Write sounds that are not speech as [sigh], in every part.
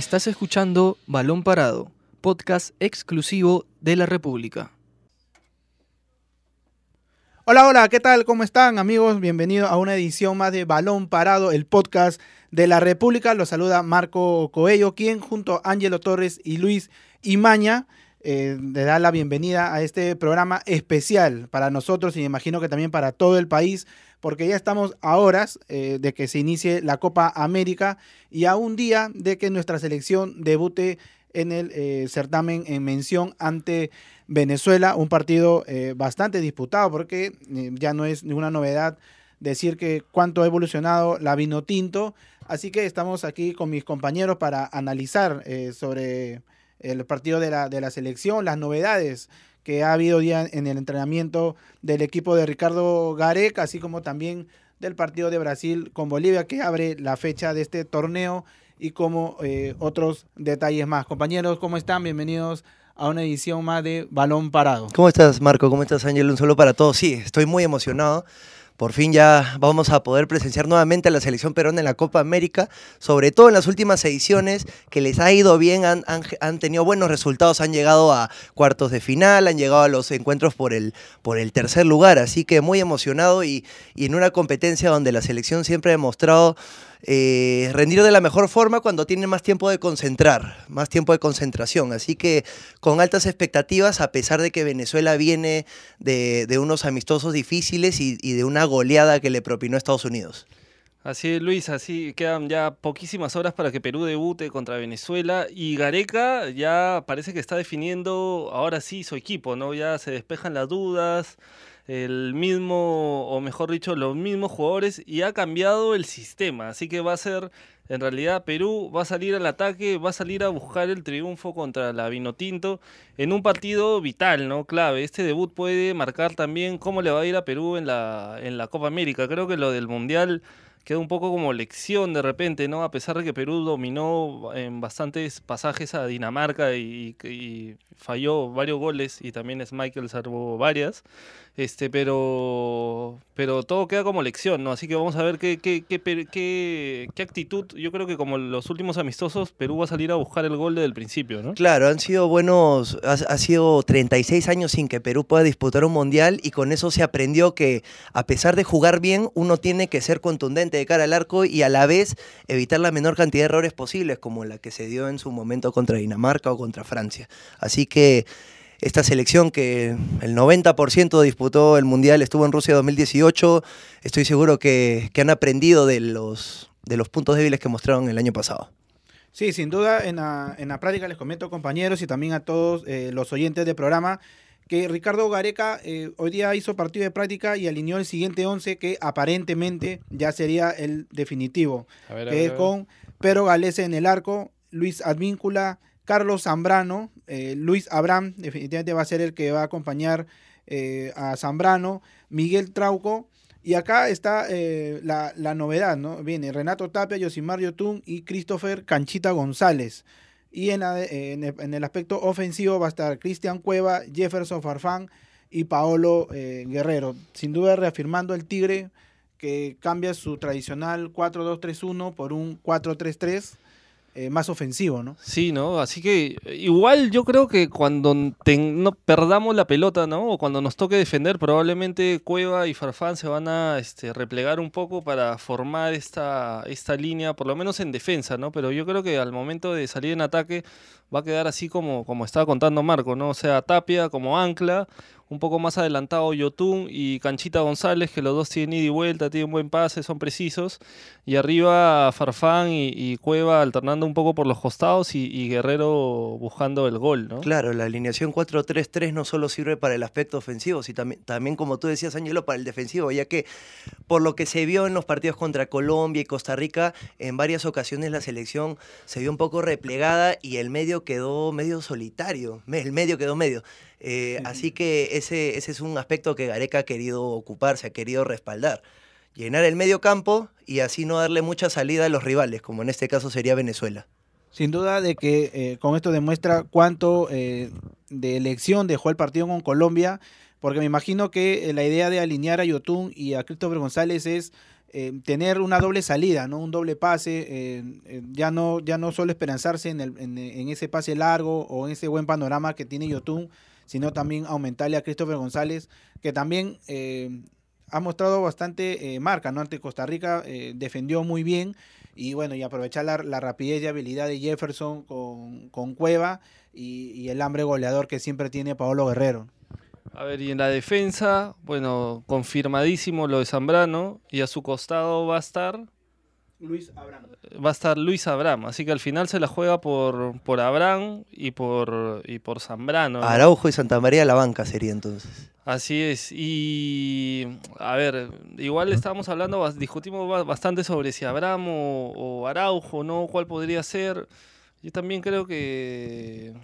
Estás escuchando Balón Parado, podcast exclusivo de la República. Hola, hola, ¿qué tal? ¿Cómo están amigos? Bienvenidos a una edición más de Balón Parado, el podcast de la República. Los saluda Marco Coello, quien junto a Ángelo Torres y Luis Imaña eh, le da la bienvenida a este programa especial para nosotros y me imagino que también para todo el país, porque ya estamos a horas eh, de que se inicie la Copa América y a un día de que nuestra selección debute en el eh, certamen en mención ante Venezuela, un partido bastante disputado porque ya no es ninguna novedad decir que cuánto ha evolucionado la vino tinto, así que estamos aquí con mis compañeros para analizar sobre el partido de la, de la selección, las novedades que ha habido día en el entrenamiento del equipo de Ricardo Gareca, así como también del partido de Brasil con Bolivia, que abre la fecha de este torneo y como eh, otros detalles más. Compañeros, ¿cómo están? Bienvenidos a una edición más de Balón Parado. ¿Cómo estás, Marco? ¿Cómo estás, Ángel? Un solo para todos. Sí, estoy muy emocionado por fin ya vamos a poder presenciar nuevamente a la selección peruana en la Copa América, sobre todo en las últimas ediciones que les ha ido bien, han, han, tenido buenos resultados, han llegado a cuartos de final, han llegado a los encuentros por el, por el tercer lugar, así que muy emocionado y, y en una competencia donde la selección siempre ha demostrado eh, rendir de la mejor forma cuando tiene más tiempo de concentrar, más tiempo de concentración. Así que con altas expectativas, a pesar de que Venezuela viene de, unos amistosos difíciles y, de una goleada que le propinó Estados Unidos. Así es, Luis, así quedan ya poquísimas horas para que Perú debute contra Venezuela y Gareca ya parece que está definiendo ahora sí su equipo, ¿no? Ya se despejan las dudas, el mismo, o mejor dicho, los mismos jugadores y ha cambiado el sistema. Así que va a ser, en realidad, Perú va a salir al ataque, va a salir a buscar el triunfo contra la Vinotinto en un partido vital, ¿no? Clave. Este debut puede marcar también cómo le va a ir a Perú en la, en la Copa América. Creo que lo del Mundial queda un poco como lección de repente, ¿no? A pesar de que Perú dominó en bastantes pasajes a Dinamarca y, falló varios goles y también es Michael salvó varias. Este, pero, pero todo queda como lección, ¿no? Así que vamos a ver qué, qué, qué, qué, actitud. Yo creo que como los últimos amistosos, Perú va a salir a buscar el gol desde el principio, ¿no? Claro, han sido buenos, ha, sido 36 años sin que Perú pueda disputar un mundial y con eso se aprendió que a pesar de jugar bien, uno tiene que ser contundente de cara al arco y a la vez evitar la menor cantidad de errores posibles, como la que se dio en su momento contra Dinamarca o contra Francia. Así que esta selección que el 90% disputó el Mundial, estuvo en Rusia 2018, estoy seguro que, han aprendido de los, de los puntos débiles que mostraron el año pasado. Sí, sin duda, en la, práctica les comento compañeros y también a todos eh, los oyentes del programa que Ricardo Gareca eh, hoy día hizo partido de práctica y alineó el siguiente 11 que aparentemente ya sería el definitivo, que es con Pedro Galese en el arco, Luis Advíncula, Carlos Zambrano, eh, Luis Abraham, definitivamente va a ser el que va a acompañar eh, a Zambrano, Miguel Trauco, y acá está eh, la, novedad, ¿no? Viene Renato Tapia, Yosimar Yotun y Christopher Canchita González. Y en, en, el, aspecto ofensivo va a estar Cristian Cueva, Jefferson Farfán y Paolo Guerrero. Sin duda reafirmando el Tigre que cambia su tradicional 4-2-3-1 por un 4-3-3 eh, más ofensivo, ¿no? Sí, ¿no? Así que igual yo creo que cuando no perdamos la pelota, ¿no? O cuando nos toque defender, probablemente Cueva y Farfán se van a este, replegar un poco para formar esta, esta línea, por lo menos en defensa, ¿no? Pero yo creo que al momento de salir en ataque va a quedar así como, como estaba contando Marco, ¿no? O sea, Tapia como ancla, un poco más adelantado Yotun y Canchita González, que los dos tienen ida y vuelta, tienen buen pase, son precisos. Y arriba Farfán y, Cueva alternando un poco por los costados y, Guerrero buscando el gol, ¿no? Claro, la alineación 4-3-3 no solo sirve para el aspecto ofensivo, sino también, también, como tú decías, Ángelo, para el defensivo, ya que por lo que se vio en los partidos contra Colombia y Costa Rica, en varias ocasiones la selección se vio un poco replegada y el medio quedó medio solitario, el medio quedó medio. Eh, así que ese, ese es un aspecto que Gareca ha querido ocuparse, ha querido respaldar. Llenar el medio campo y así no darle mucha salida a los rivales, como en este caso sería Venezuela. Sin duda de que eh, con esto demuestra cuánto eh, de elección dejó el partido con Colombia, porque me imagino que la idea de alinear a Yotun y a Cristóbal González es eh, tener una doble salida, ¿no? Un doble pase, eh, eh, ya, no, ya no solo esperanzarse en, el, en, en ese pase largo o en ese buen panorama que tiene Yotun, sino también aumentarle a Christopher González, que también eh, ha mostrado bastante eh, marca, ¿no? Ante Costa Rica eh, defendió muy bien y bueno, y aprovechar la, rapidez y habilidad de Jefferson con, con Cueva y, y el hambre goleador que siempre tiene Paolo Guerrero. A ver, y en la defensa, bueno, confirmadísimo lo de Zambrano y a su costado va a estar Luis Abraham. va a estar Luis Abraham, así que al final se la juega por, por Abraham y por y por Zambrano. ¿no? Araujo y Santa María la banca sería entonces. Así es. Y a ver, igual estábamos hablando, discutimos ba- bastante sobre si Abraham o, o Araujo, ¿no? ¿Cuál podría ser? Yo también creo que,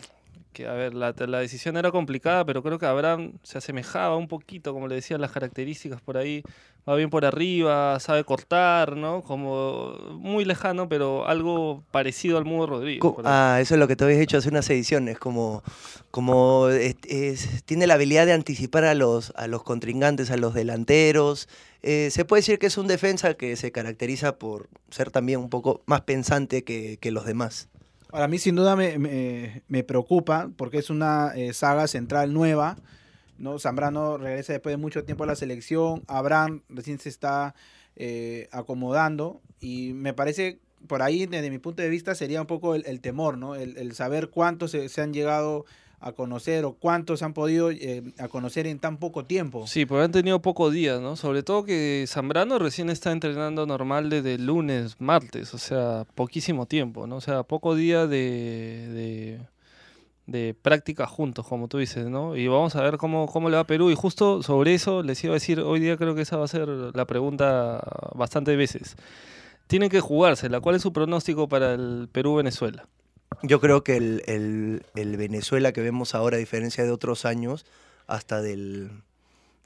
que a ver, la, la decisión era complicada, pero creo que Abraham se asemejaba un poquito, como le decían las características por ahí. Va bien por arriba, sabe cortar, ¿no? Como muy lejano, pero algo parecido al Mudo Rodríguez. Ah, eso es lo que te habéis hecho hace unas ediciones, como, como es- es- tiene la habilidad de anticipar a los, a los contrincantes, a los delanteros. Eh, se puede decir que es un defensa que se caracteriza por ser también un poco más pensante que, que los demás. Ahora, a mí sin duda me, me- me preocupa porque es una eh, saga central nueva. ¿No? Zambrano regresa después de mucho tiempo a la selección. Abraham recién se está eh, acomodando. Y me parece, por ahí, desde mi punto de vista, sería un poco el, temor, ¿no? El, saber cuántos se, han llegado a conocer o cuántos han podido eh, a conocer en tan poco tiempo. Sí, porque han tenido pocos días, ¿no? Sobre todo que Zambrano recién está entrenando normal desde lunes, martes, o sea, poquísimo tiempo, ¿no? O sea, poco día de, de, de práctica juntos, como tú dices, ¿no? Y vamos a ver cómo, cómo le va Perú. Y justo sobre eso les iba a decir, hoy día creo que esa va a ser la pregunta bastantes veces. Tienen que jugársela. ¿Cuál es su pronóstico para el Perú-Venezuela? Yo creo que el, el- el Venezuela que vemos ahora, a diferencia de otros años, hasta del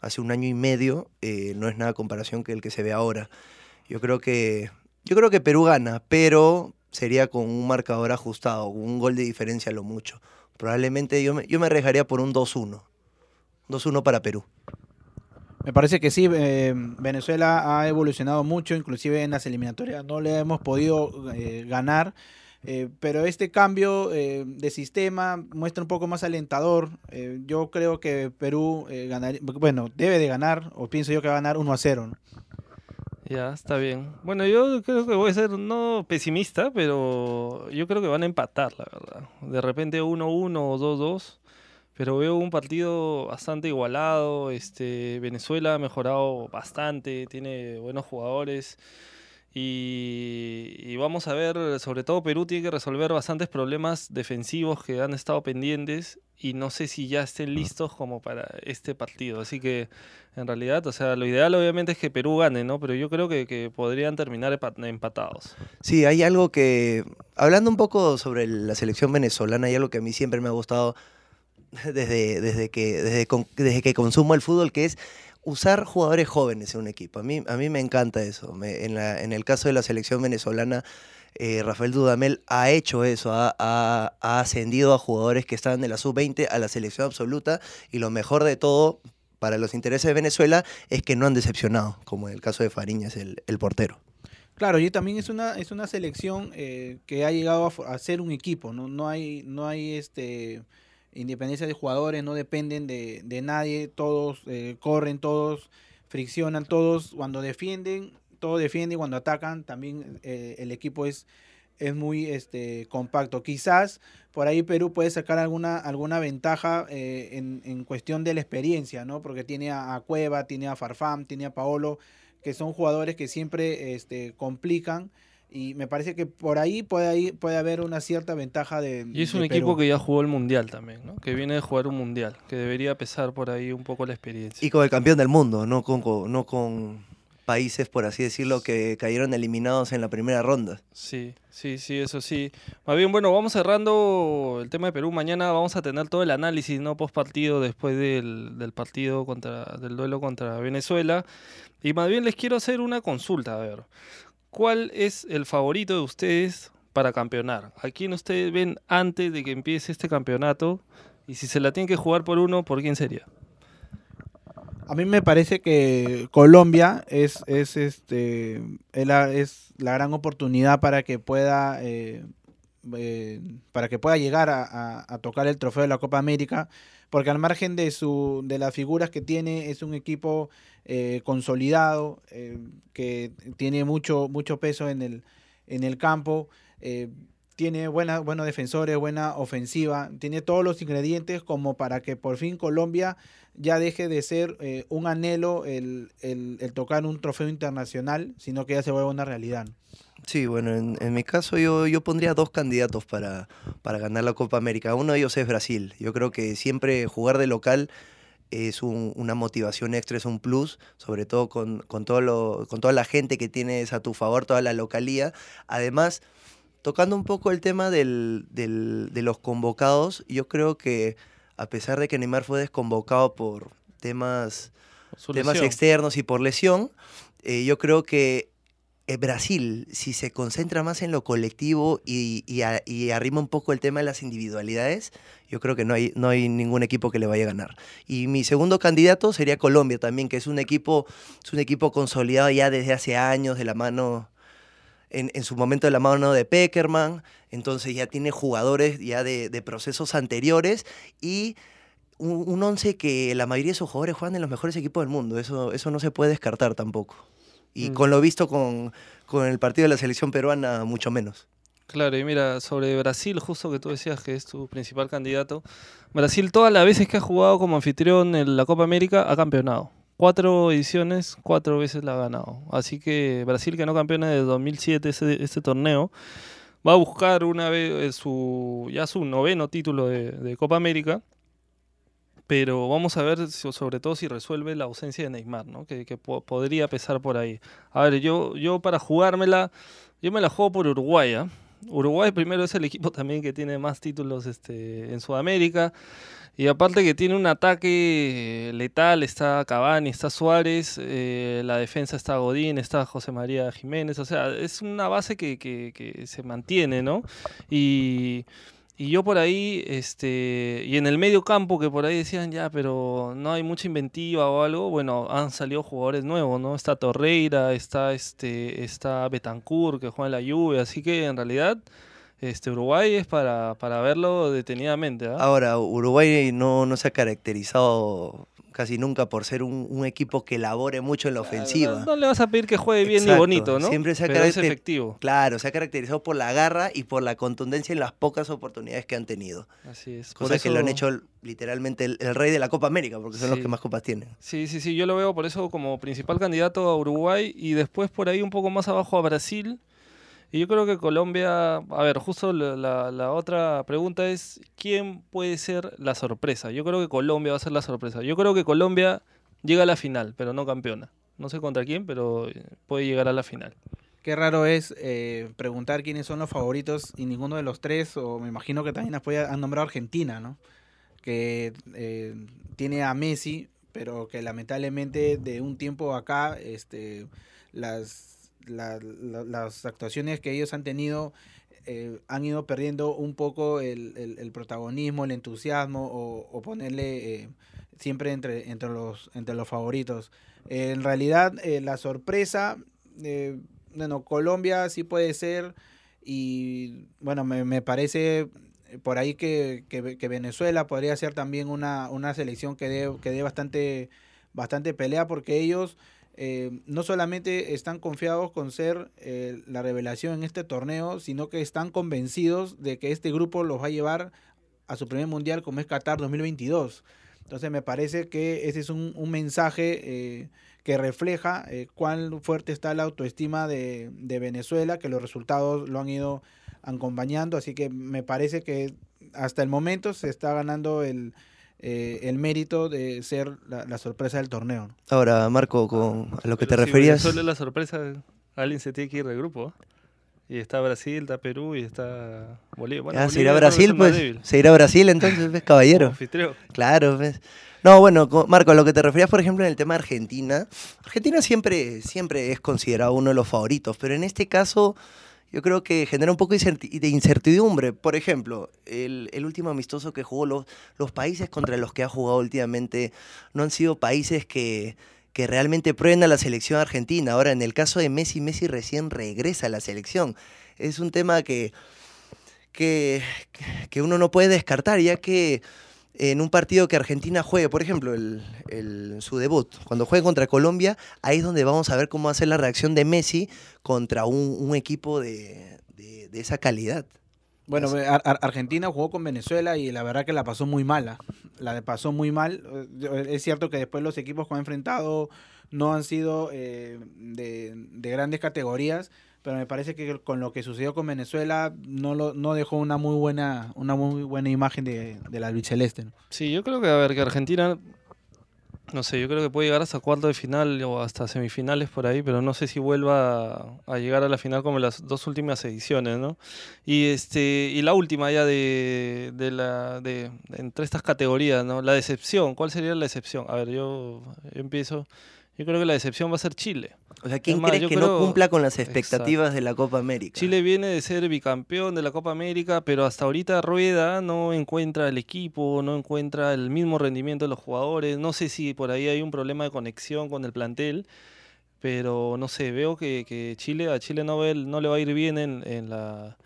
hace un año y medio, eh, no es nada comparación que el que se ve ahora. Yo creo que yo creo que Perú gana, pero sería con un marcador ajustado, un gol de diferencia a lo mucho. Probablemente yo me, yo me arriesgaría por un 2-1. 2-1 para Perú. Me parece que sí, eh, Venezuela ha evolucionado mucho, inclusive en las eliminatorias no le hemos podido eh, ganar, eh, pero este cambio eh, de sistema muestra un poco más alentador. Eh, yo creo que Perú eh, ganaría, bueno, debe de ganar, o pienso yo que va a ganar 1 a 0. ¿no? Ya, está bien. Bueno, yo creo que voy a ser no pesimista, pero yo creo que van a empatar, la verdad. De repente 1-1 o 2-2, pero veo un partido bastante igualado. Este, Venezuela ha mejorado bastante, tiene buenos jugadores. Y, y vamos a ver, sobre todo Perú tiene que resolver bastantes problemas defensivos que han estado pendientes y no sé si ya estén listos como para este partido. Así que en realidad, o sea, lo ideal obviamente es que Perú gane, ¿no? Pero yo creo que, que podrían terminar empatados. Sí, hay algo que, hablando un poco sobre la selección venezolana, hay algo que a mí siempre me ha gustado desde, desde, que, desde, desde que consumo el fútbol, que es usar jugadores jóvenes en un equipo. A mí, a mí me encanta eso. En, la- en el caso de la selección venezolana, eh, Rafael Dudamel ha hecho eso, ha, ha- ascendido a jugadores que estaban de la sub-20 a la selección absoluta y lo mejor de todo para los intereses de Venezuela es que no han decepcionado, como en el caso de Fariñas, el, portero. Claro, y también es una, es una selección eh, que ha llegado a, a ser un equipo, ¿no? No hay, no hay este independencia de jugadores, no dependen de, de nadie, todos eh, corren, todos friccionan, todos cuando defienden, todos defienden cuando atacan también eh, el equipo es, es muy este, compacto. Quizás por ahí Perú puede sacar alguna, alguna ventaja eh, en, en cuestión de la experiencia, ¿no? Porque tiene a, a Cueva, tiene a Farfán, tiene a Paolo, que son jugadores que siempre este, complican y me parece que por ahí puede, puede haber una cierta ventaja de Y es un equipo que ya jugó el Mundial también, ¿no? Que viene de jugar un Mundial, que debería pesar por ahí un poco la experiencia. Y con el campeón del mundo, no con, con- no con países, por así decirlo, que cayeron eliminados en la primera ronda. Sí, sí, sí, eso sí. Más bien, bueno, vamos cerrando el tema de Perú. Mañana vamos a tener todo el análisis, ¿no? Post partido, después del, del partido contra, del duelo contra Venezuela. Y más bien les quiero hacer una consulta, a ver. ¿Cuál es el favorito de ustedes para campeonar? ¿A quién ustedes ven antes de que empiece este campeonato? Y si se la tienen que jugar por uno, ¿por quién sería? A mí me parece que Colombia es, es, este, es, la, gran oportunidad para que pueda, eh, eh, para que pueda llegar a- a tocar el trofeo de la Copa América, porque al margen de, su, de las figuras que tiene, es un equipo eh, consolidado, eh, que tiene mucho, mucho peso en el, en el campo. eh, tiene buena, buenos defensores, buena ofensiva, tiene todos los ingredientes como para que por fin Colombia ya deje de ser eh, un anhelo el, el- el tocar un trofeo internacional, sino que ya se vuelva una realidad. Sí, bueno, en, en mi caso yo, yo pondría dos candidatos para, para ganar la Copa América. Uno de ellos es Brasil. Yo creo que siempre jugar de local es un- una motivación extra, es un plus, sobre todo con, con, todo lo, con toda la gente que tienes a tu favor, toda la localía. Además, tocando un poco el tema del, del- de los convocados, yo creo que a pesar de que Neymar fue desconvocado por temas temas externos y por lesión, eh, yo creo que Brasil, si se concentra más en lo colectivo y arrima un poco el tema de las individualidades, yo creo que no hay, no hay ningún equipo que le vaya a ganar. Y mi segundo candidato sería Colombia también, que es un equipo, es un equipo consolidado ya desde hace años de la mano, en, en su momento de la mano de Peckerman, entonces ya tiene jugadores ya de, de procesos anteriores y un, un once que la mayoría de sus jugadores juegan en los mejores equipos del mundo. Eso, eso no se puede descartar tampoco. Y Mm. con lo visto con, con el partido de la selección peruana, mucho menos. Claro, y mira, sobre Brasil, justo que tú decías que es tu principal candidato, Brasil todas las veces que ha jugado como anfitrión en la Copa América ha campeonado. Cuatro ediciones, cuatro veces la ha ganado. Así que Brasil, que no campeona desde 2007 ese, este torneo, va a buscar una vez eh, su, ya su noveno título de, de Copa América. Pero vamos a ver sobre todo si resuelve la ausencia de Neymar, ¿no? que, que po- podría pesar por ahí. A ver, yo, yo para jugármela, yo me la juego por Uruguay. ¿ah? Uruguay primero es el equipo también que tiene más títulos este, en Sudamérica. Y aparte que tiene un ataque letal, está Cavani, está Suárez, eh, la defensa está Godín, está José María Jiménez, o sea, es una base que, que- que se mantiene, ¿no? Y, y yo por ahí, este, y en el medio campo que por ahí decían, ya, pero no hay mucha inventiva o algo, bueno, han salido jugadores nuevos, ¿no? Está Torreira, está, este, está Betancourt que juega en la Juve, así que en realidad... Este, Uruguay es para, para verlo detenidamente. ¿ah? Ahora, Uruguay no, no se ha caracterizado casi nunca por ser un, un equipo que labore mucho en la ofensiva. No, no le vas a pedir que juegue bien ni Exacto, bonito, ¿no? siempre se ha Pero es caracter- efectivo. Claro, se ha caracterizado por la garra y por la contundencia en las pocas oportunidades que han tenido. Así es. Cosa que lo han hecho literalmente el, el rey de la Copa América, porque son los que más copas tienen. Sí, sí, sí, yo lo veo por eso como principal candidato a Uruguay y después por ahí un poco más abajo a Brasil. Y yo creo que Colombia, a ver, justo la, otra pregunta es, ¿quién puede ser la sorpresa? Yo creo que Colombia va a ser la sorpresa. Yo creo que Colombia llega a la final, pero no campeona. No sé contra quién, pero eh, puede llegar a la final. Qué raro es eh, preguntar quiénes son los favoritos y ninguno de los tres, o me imagino que también han nombrado Argentina, ¿no? Que eh, tiene a Messi, pero que lamentablemente de un tiempo acá, este, las, la- la- las actuaciones que ellos han tenido eh, han ido perdiendo un poco el, el- el protagonismo, el entusiasmo, o, ponerle eh, siempre entre, entre, los, entre los favoritos. Eh, en realidad, la sorpresa, bueno, Colombia sí puede ser, y bueno, me, me parece por ahí que, que- que Venezuela podría ser también una, una selección que dé que dé bastante, bastante pelea, porque ellos eh, no solamente están confiados con ser eh, la revelación en este torneo, sino que están convencidos de que este grupo los va a llevar a su primer mundial como es Qatar 2022. Entonces me parece que ese es un, un mensaje eh, que refleja eh, cuán fuerte está la autoestima de, de Venezuela, que los resultados lo han ido acompañando, así que me parece que hasta el momento se está ganando el, eh, el mérito de ser la, la sorpresa del torneo. ¿no? Ahora, Marco, con a lo que te Pero si referías. Es la sorpresa, alguien se tiene que ir del grupo. ¿ah? Y está Brasil, está Perú y está Bolivia. Bueno, Ah, se Bolivia irá a creo que es Brasil, pues. Se irá a Brasil, entonces, ves, caballero. [laughs] anfitrión. Claro, ¿ves? No, bueno, co- Marco, a lo que te referías, por ejemplo, en el tema de Argentina. Argentina siempre, siempre es considerado uno de los favoritos, pero en este caso yo creo que genera un poco de incertidumbre. Por ejemplo, el, último amistoso que jugó, los, los países contra los que ha jugado últimamente no han sido países que, que realmente prueben a la selección argentina. Ahora, en el caso de Messi, Messi recién regresa a la selección. Es un tema que, que, que uno no puede descartar, ya que en un partido que Argentina juegue, por ejemplo, el, su debut, cuando juegue contra Colombia, ahí es donde vamos a ver cómo va a ser la reacción de Messi contra un, equipo de, esa calidad. Bueno, Argentina jugó con Venezuela y la verdad que la pasó muy mala. La pasó muy mal. Eh, es cierto que después los equipos que han enfrentado no han sido eh, de, de grandes categorías pero me parece que con lo que sucedió con Venezuela no lo, no dejó una muy buena una muy buena imagen de, de la albiceleste. Sí, yo creo que a ver que Argentina no sé, yo creo que puede llegar hasta cuarto de final o hasta semifinales por ahí, pero no sé si vuelva a, llegar a la final como las dos últimas ediciones, ¿no? Y este y la última ya de, de la de, entre estas categorías, ¿no? La decepción, ¿cuál sería la decepción? A ver, yo empiezo yo creo que la decepción va a ser Chile. O sea, ¿quién cree que no cumpla con las expectativas de la Copa América? Chile viene de ser bicampeón de la Copa América, pero hasta ahorita Rueda no encuentra el equipo, no encuentra el mismo rendimiento de los jugadores. No sé si por ahí hay un problema de conexión con el plantel, pero no sé, veo que, Chile a Chile no, no le va a ir bien en la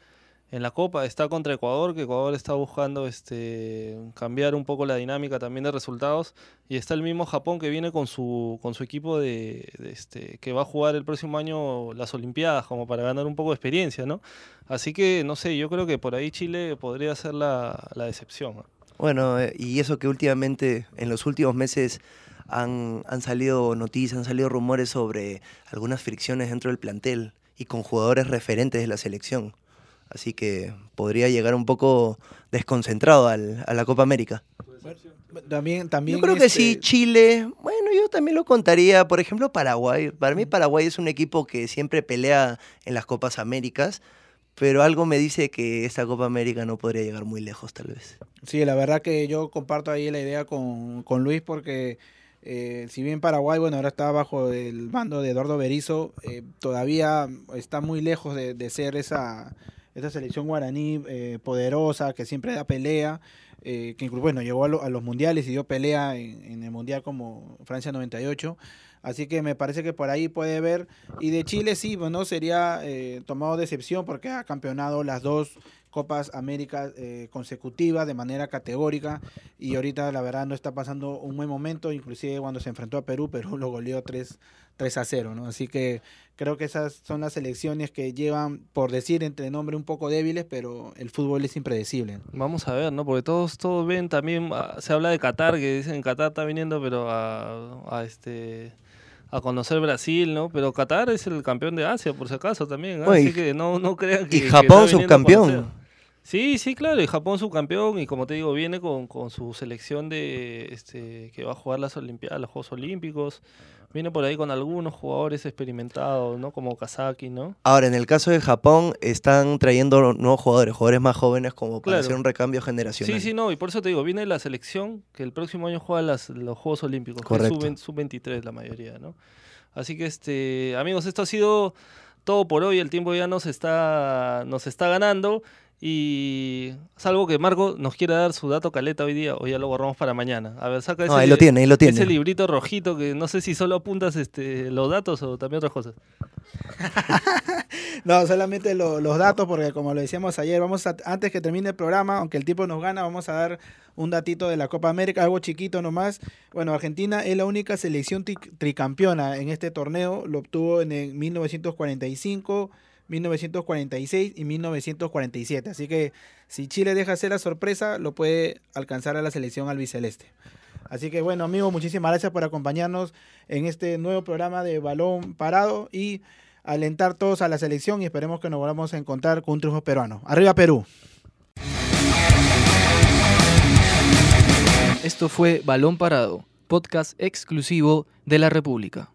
en la Copa. Está contra Ecuador, que Ecuador está buscando este, cambiar un poco la dinámica también de resultados. Y está el mismo Japón que viene con su, con su equipo de, este, que va a jugar el próximo año las Olimpiadas, como para ganar un poco de experiencia, ¿no? Así que, no sé, yo creo que por ahí Chile podría ser la, decepción. Bueno, eh, y eso que últimamente, en los últimos meses, han, han salido noticias, han salido rumores sobre algunas fricciones dentro del plantel y con jugadores referentes de la selección así que podría llegar un poco desconcentrado a la Copa América. También, también yo creo que sí, este Chile, bueno, yo también lo contaría, por ejemplo, Paraguay. Para mí Paraguay es un equipo que siempre pelea en las Copas Américas, pero algo me dice que esta Copa América no podría llegar muy lejos tal vez. Sí, la verdad que yo comparto ahí la idea con, Luis porque... Eh, si bien Paraguay, bueno, ahora está bajo el mando de Eduardo Berizzo, eh, todavía está muy lejos de ser esa, esta selección guaraní eh, poderosa que siempre da pelea, eh, que incluso, bueno, llegó a, los mundiales y dio pelea en, el mundial como Francia 98. Así que me parece que por ahí puede ver. Y de Chile sí, bueno, sería eh, tomado de excepción porque ha campeonado las dos Copas América consecutivas de manera categórica y ahorita la verdad no está pasando un buen momento, inclusive cuando se enfrentó a Perú, [laughs] Perú lo goleó 3, 3 a 0, ¿no? Así que Creo que esas son las selecciones que llevan, por decir entre nombre, un poco débiles, pero el fútbol es impredecible. Vamos a ver, ¿no? Porque todos, todos ven también, ah, se habla de Qatar, que dicen Qatar está viniendo, pero a, este a conocer Brasil, ¿no? Pero Qatar es el campeón de Asia, por si acaso, también. Así que no, no crean que. Y Japón subcampeón. Sí, sí, claro, y Japón subcampeón, y como te digo, viene con, con su selección de este que va a jugar las Olimpiadas, los Juegos Olímpicos. Viene por ahí con algunos jugadores experimentados, ¿no? Como Kazaki, ¿no? Ahora, en el caso de Japón, están trayendo nuevos jugadores, jugadores más jóvenes como para hacer un recambio generacional. Sí, sí, no, y por eso te digo, viene la selección que el próximo año juega los Juegos Olímpicos, Correcto. que es sub-23 la mayoría, ¿no? Así que, este, amigos, esto ha sido todo por hoy, el tiempo ya nos está, nos está ganando. Y salvo que Marco nos quiera dar su dato caleta hoy día, o ya lo borramos para mañana. A ver, saca ese, ahí lo tiene, ahí lo tiene. ese librito rojito que no sé si solo apuntas este, los datos o también otras cosas. [laughs] no, solamente los datos, porque como lo decíamos ayer, vamos antes que termine el programa, aunque el tiempo nos gana, vamos a dar un datito de la Copa América, algo chiquito nomás. Bueno, Argentina es la única selección tricampeona en este torneo, lo obtuvo en el 1945. 1946 y 1947. Así que si Chile deja hacer la sorpresa, lo puede alcanzar a la selección albiceleste. Así que bueno, amigos, muchísimas gracias por acompañarnos en este nuevo programa de Balón Parado y alentar todos a la selección y esperemos que nos volvamos a encontrar con un triunfo peruano. Arriba Perú. Esto fue Balón Parado, podcast exclusivo de la República.